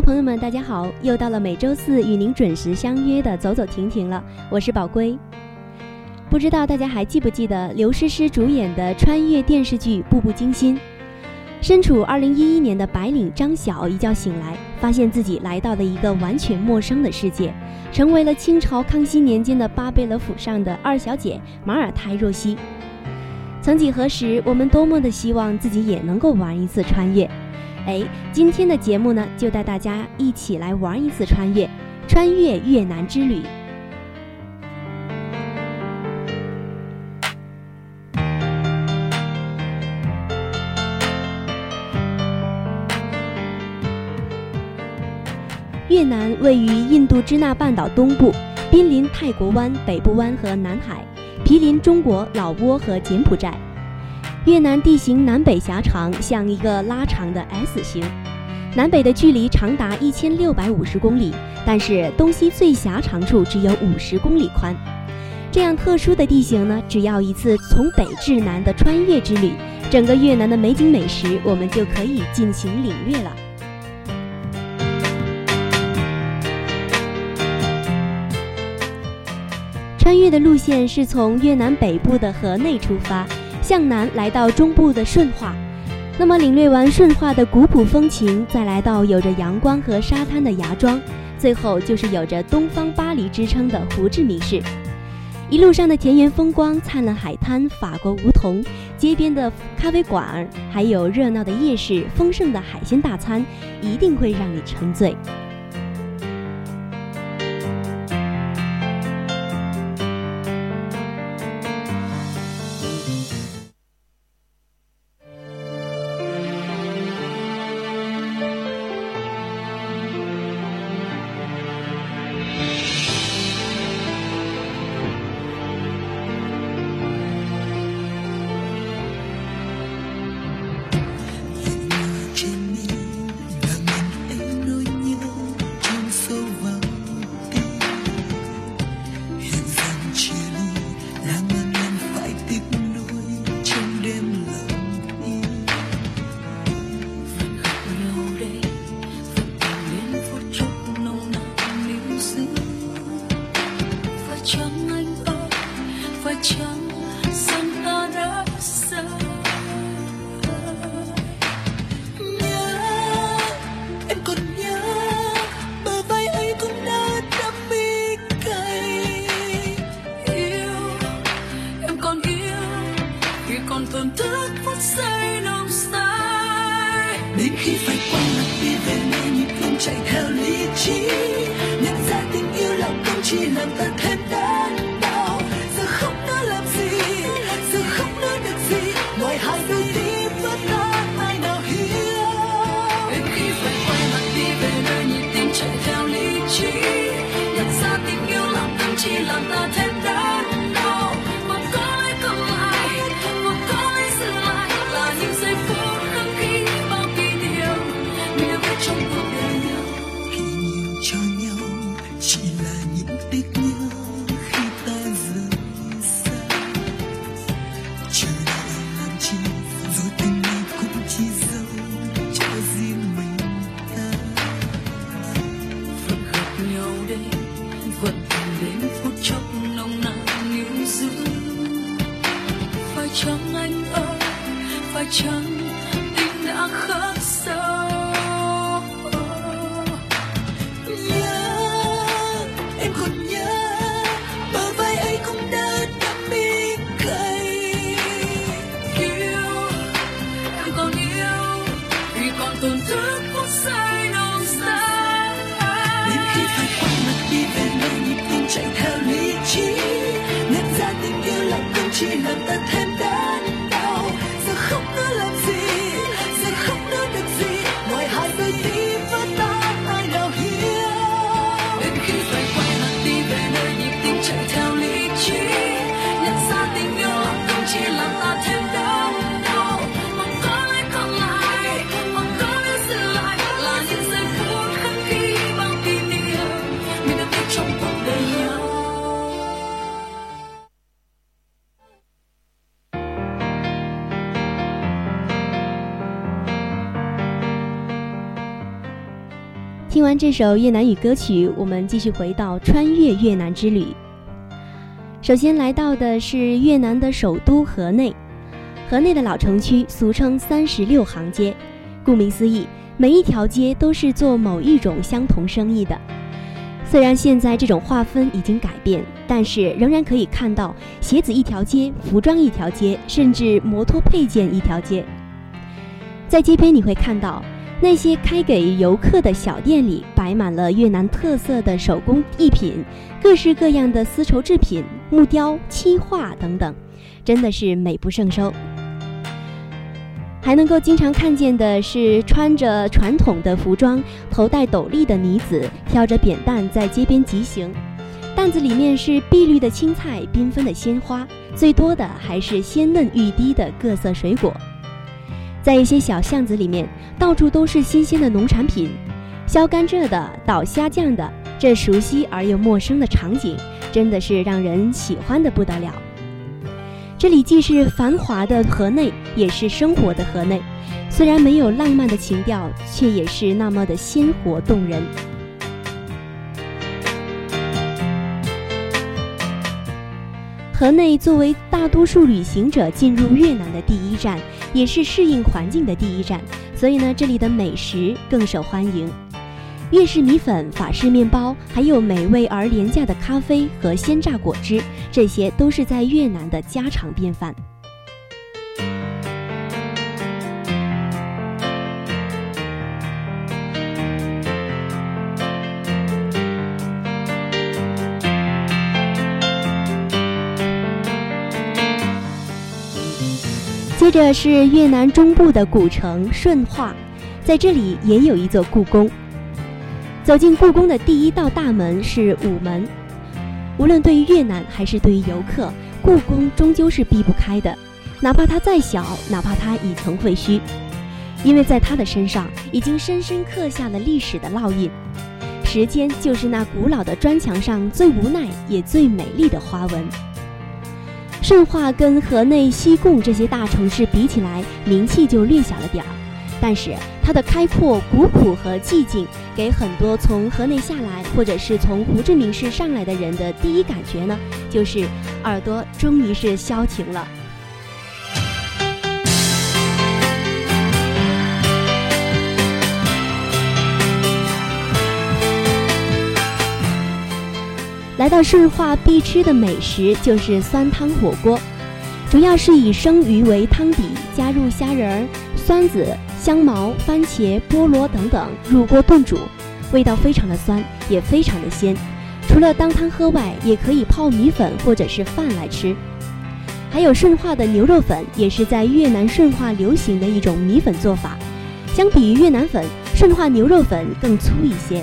朋友们，大家好！又到了每周四与您准时相约的《走走停停》了，我是宝龟。不知道大家还记不记得刘诗诗主演的穿越电视剧《步步惊心》？身处2011年的白领张晓一觉醒来，发现自己来到了一个完全陌生的世界，成为了清朝康熙年间的巴贝勒府上的二小姐马尔泰若曦。曾几何时，我们多么的希望自己也能够玩一次穿越。哎，今天的节目呢，就带大家一起来玩一次穿越，穿越越南之旅。越南位于印度支那半岛东部，濒临泰国湾、北部湾和南海，毗邻中国、老挝和柬埔寨。越南地形南北狭长，像一个拉长的 S 型，南北的距离长达一千六百五十公里，但是东西最狭长处只有五十公里宽。这样特殊的地形呢，只要一次从北至南的穿越之旅，整个越南的美景美食我们就可以进行领略了。穿越的路线是从越南北部的河内出发。向南来到中部的顺化，那么领略完顺化的古朴风情，再来到有着阳光和沙滩的芽庄，最后就是有着“东方巴黎”之称的胡志明市。一路上的田园风光、灿烂海滩、法国梧桐、街边的咖啡馆，还有热闹的夜市、丰盛的海鲜大餐，一定会让你沉醉。听完这首越南语歌曲，我们继续回到穿越越南之旅。首先来到的是越南的首都河内，河内的老城区俗称三十六行街，顾名思义，每一条街都是做某一种相同生意的。虽然现在这种划分已经改变，但是仍然可以看到鞋子一条街、服装一条街，甚至摩托配件一条街。在街边你会看到。那些开给游客的小店里摆满了越南特色的手工艺品，各式各样的丝绸制品、木雕、漆画等等，真的是美不胜收。还能够经常看见的是穿着传统的服装、头戴斗笠的女子，挑着扁担在街边疾行，担子里面是碧绿的青菜、缤纷的鲜花，最多的还是鲜嫩欲滴的各色水果。在一些小巷子里面，到处都是新鲜的农产品，削甘蔗的、捣虾酱的，这熟悉而又陌生的场景，真的是让人喜欢的不得了。这里既是繁华的河内，也是生活的河内，虽然没有浪漫的情调，却也是那么的鲜活动人。河内作为大多数旅行者进入越南的第一站。也是适应环境的第一站，所以呢，这里的美食更受欢迎。越式米粉、法式面包，还有美味而廉价的咖啡和鲜榨果汁，这些都是在越南的家常便饭。接着是越南中部的古城顺化，在这里也有一座故宫。走进故宫的第一道大门是午门，无论对于越南还是对于游客，故宫终究是避不开的，哪怕它再小，哪怕它已曾废墟，因为在它的身上已经深深刻下了历史的烙印。时间就是那古老的砖墙上最无奈也最美丽的花纹。顺化跟河内、西贡这些大城市比起来，名气就略小了点儿，但是它的开阔、古朴和寂静，给很多从河内下来或者是从胡志明市上来的人的第一感觉呢，就是耳朵终于是消停了。来到顺化必吃的美食就是酸汤火锅，主要是以生鱼为汤底，加入虾仁、酸子、香茅、番茄、菠萝等等入锅炖煮，味道非常的酸，也非常的鲜。除了当汤喝外，也可以泡米粉或者是饭来吃。还有顺化的牛肉粉，也是在越南顺化流行的一种米粉做法。相比于越南粉，顺化牛肉粉更粗一些。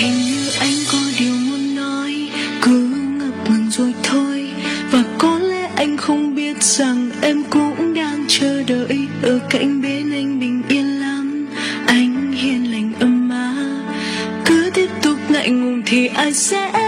hình như anh có điều muốn nói, cứ ngập ngừng rồi thôi. Và có lẽ anh không biết rằng em cũng đang chờ đợi. Ở cạnh bên anh bình yên lắm, anh hiền lành âm má cứ tiếp tục ngại ngùng thì ai sẽ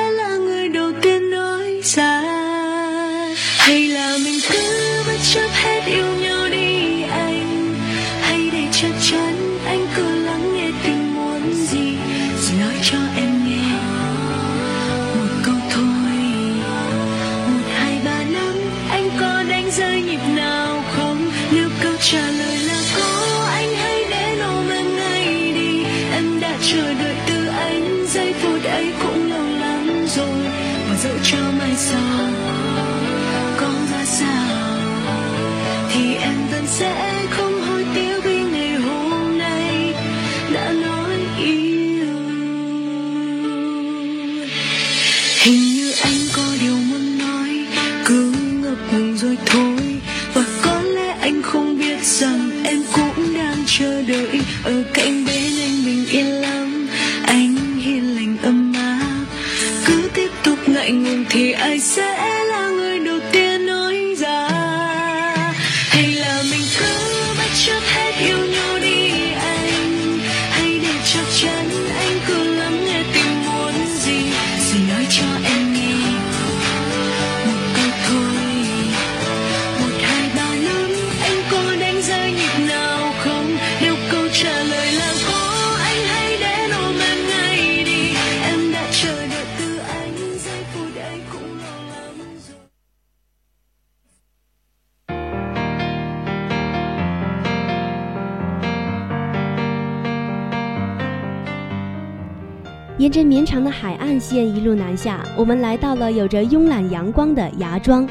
着绵长的海岸线一路南下，我们来到了有着慵懒阳光的芽庄。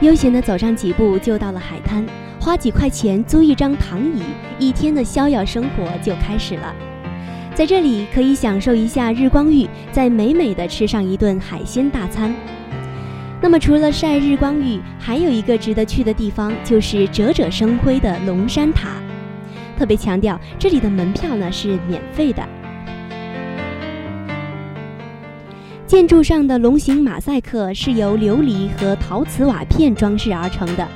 悠闲地走上几步，就到了海滩，花几块钱租一张躺椅，一天的逍遥生活就开始了。在这里可以享受一下日光浴，再美美的吃上一顿海鲜大餐。那么除了晒日光浴，还有一个值得去的地方，就是折者生辉的龙山塔。特别强调，这里的门票呢是免费的。建筑上的龙形马赛克是由琉璃和陶瓷瓦片装饰而成的。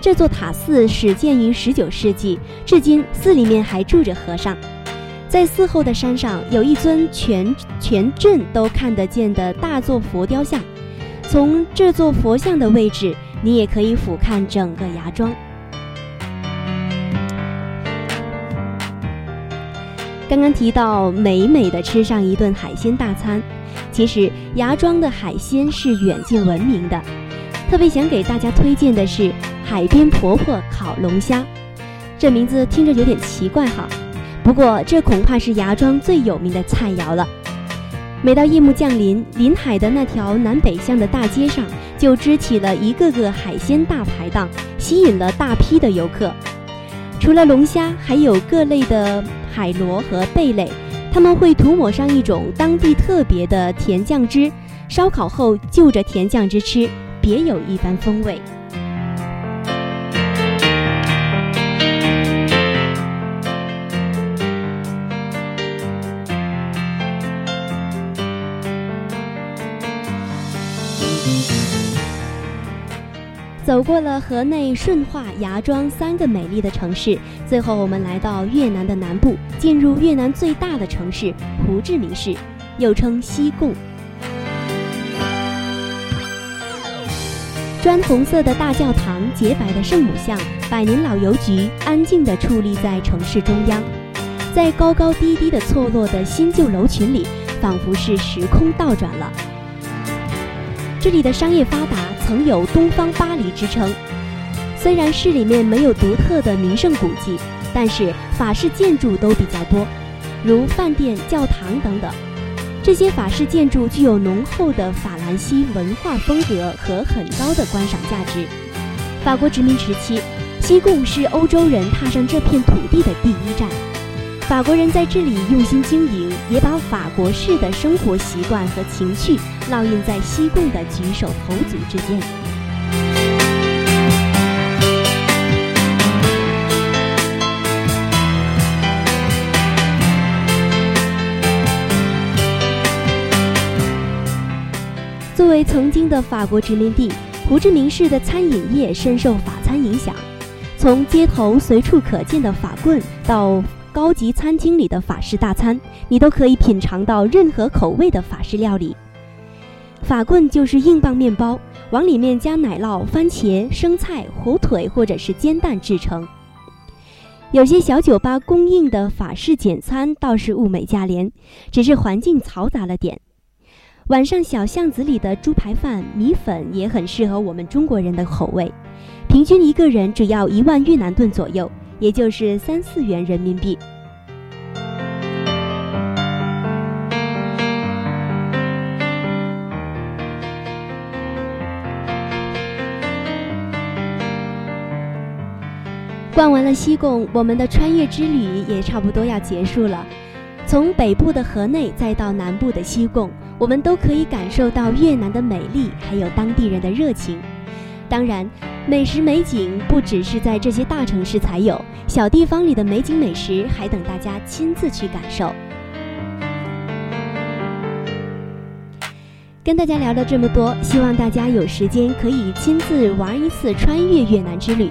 这座塔寺始建于19世纪，至今寺里面还住着和尚。在寺后的山上有一尊全全镇都看得见的大座佛雕像，从这座佛像的位置，你也可以俯瞰整个芽庄。刚刚提到美美的吃上一顿海鲜大餐，其实芽庄的海鲜是远近闻名的。特别想给大家推荐的是海边婆婆烤龙虾，这名字听着有点奇怪哈，不过这恐怕是芽庄最有名的菜肴了。每到夜幕降临，临海的那条南北向的大街上就支起了一个个海鲜大排档，吸引了大批的游客。除了龙虾，还有各类的海螺和贝类，他们会涂抹上一种当地特别的甜酱汁，烧烤后就着甜酱汁吃，别有一番风味。过了河内、顺化、芽庄三个美丽的城市，最后我们来到越南的南部，进入越南最大的城市胡志明市，又称西贡。砖红色的大教堂、洁白的圣母像、百年老邮局，安静地矗立在城市中央，在高高低低的错落的新旧楼群里，仿佛是时空倒转了。这里的商业发达，曾有“东方巴黎”之称。虽然市里面没有独特的名胜古迹，但是法式建筑都比较多，如饭店、教堂等等。这些法式建筑具有浓厚的法兰西文化风格和很高的观赏价值。法国殖民时期，西贡是欧洲人踏上这片土地的第一站。法国人在这里用心经营，也把法国式的生活习惯和情趣烙印在西贡的举手投足之间。作为曾经的法国殖民地，胡志明市的餐饮业深受法餐影响。从街头随处可见的法棍到高级餐厅里的法式大餐，你都可以品尝到任何口味的法式料理。法棍就是硬棒面包，往里面加奶酪、番茄、生菜、火腿或者是煎蛋制成。有些小酒吧供应的法式简餐倒是物美价廉，只是环境嘈杂了点。晚上小巷子里的猪排饭、米粉也很适合我们中国人的口味，平均一个人只要一万越南盾左右，也就是三四元人民币。逛完了西贡，我们的穿越之旅也差不多要结束了。从北部的河内再到南部的西贡，我们都可以感受到越南的美丽，还有当地人的热情。当然，美食美景不只是在这些大城市才有，小地方里的美景美食还等大家亲自去感受。跟大家聊了这么多，希望大家有时间可以亲自玩一次穿越越南之旅。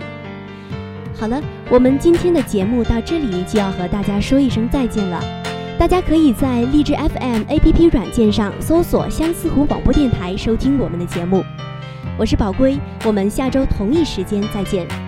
好了，我们今天的节目到这里就要和大家说一声再见了。大家可以在荔枝 FM APP 软件上搜索相思湖广播电台收听我们的节目。我是宝龟，我们下周同一时间再见。